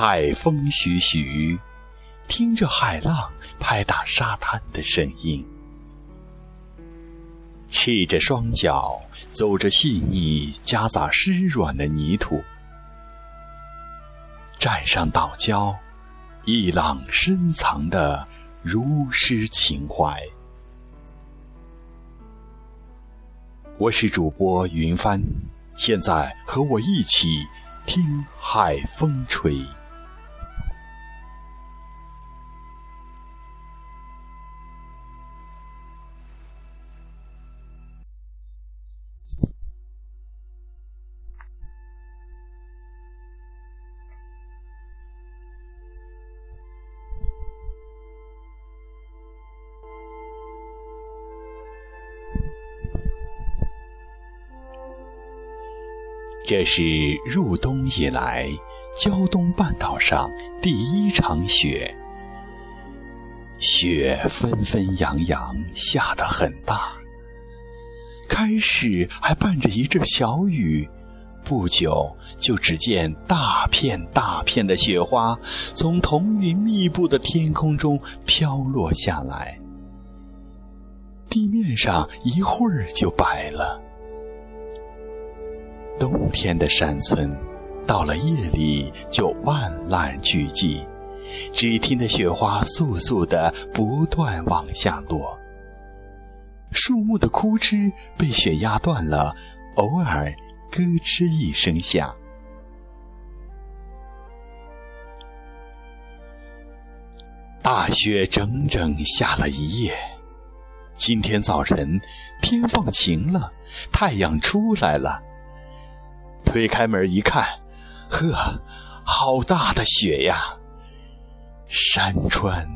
海风徐徐，听着海浪拍打沙滩的声音，赤着双脚走着细腻夹杂湿软的泥土，站上岛礁，一朗深藏的如诗情怀。我是主播云帆，现在和我一起听海风吹。这是入冬以来胶东半岛上第一场雪，雪纷纷扬扬下得很大，开始还伴着一阵小雨，不久就只见大片大片的雪花从彤云密布的天空中飘落下来，地面上一会儿就白了。冬天的山村，到了夜里就万籁俱寂，只听得雪花簌簌的不断往下落。树木的枯枝被雪压断了，偶尔咯吱一声响。大雪整整下了一夜，今天早晨天放晴了，太阳出来了。推开门一看，呵，好大的雪呀！山川、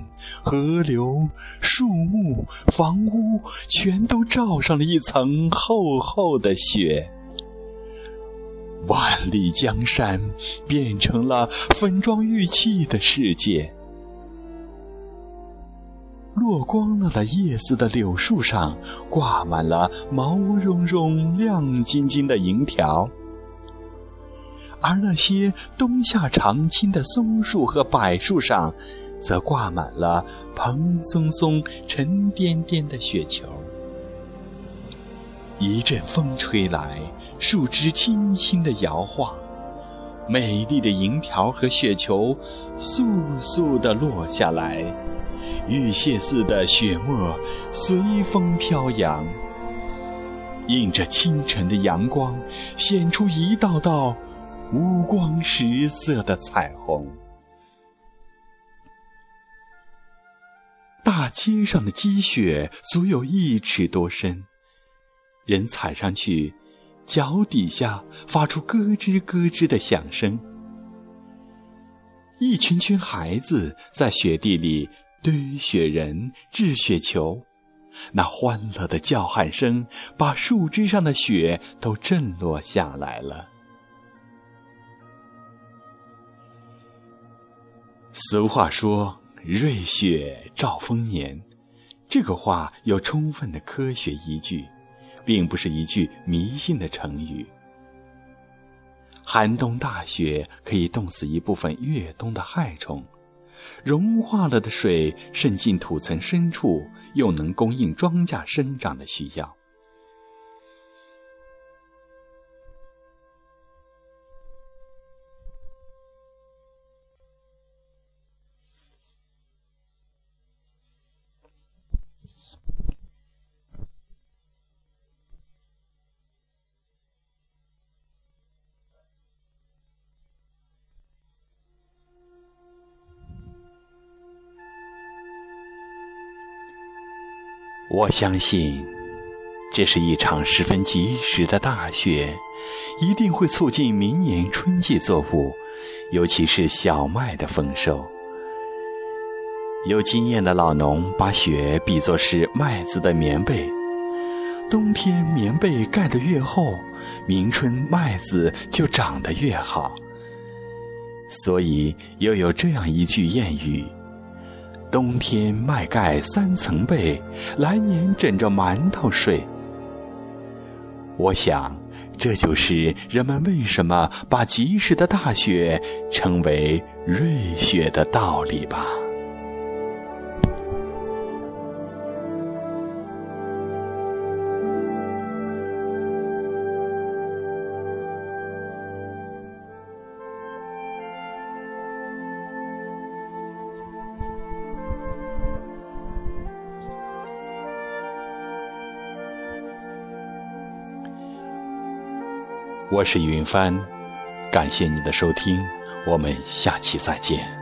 河流、树木、房屋，全都罩上了一层厚厚的雪。万里江山变成了粉妆玉砌的世界。落光了的叶子的柳树上，挂满了毛茸茸、亮晶晶的银条。而那些冬夏常青的松树和柏树上，则挂满了蓬松松、沉甸甸的雪球。一阵风吹来，树枝轻轻地摇晃，美丽的银条和雪球簌簌地落下来，玉屑似的雪沫随风飘扬，映着清晨的阳光，显出一道道。五光十色的彩虹，大街上的积雪足有一尺多深，人踩上去，脚底下发出咯吱咯吱的响声。一群群孩子在雪地里堆雪人、掷雪球，那欢乐的叫喊声把树枝上的雪都震落下来了。俗话说“瑞雪兆丰年”，这个话有充分的科学依据，并不是一句迷信的成语。寒冬大雪可以冻死一部分越冬的害虫，融化了的水渗进土层深处，又能供应庄稼生长的需要。我相信，这是一场十分及时的大雪，一定会促进明年春季作物，尤其是小麦的丰收。有经验的老农把雪比作是麦子的棉被，冬天棉被盖得越厚，明春麦子就长得越好。所以又有这样一句谚语。冬天麦盖三层被，来年枕着馒头睡。我想，这就是人们为什么把及时的大雪称为瑞雪的道理吧。我是云帆，感谢你的收听，我们下期再见。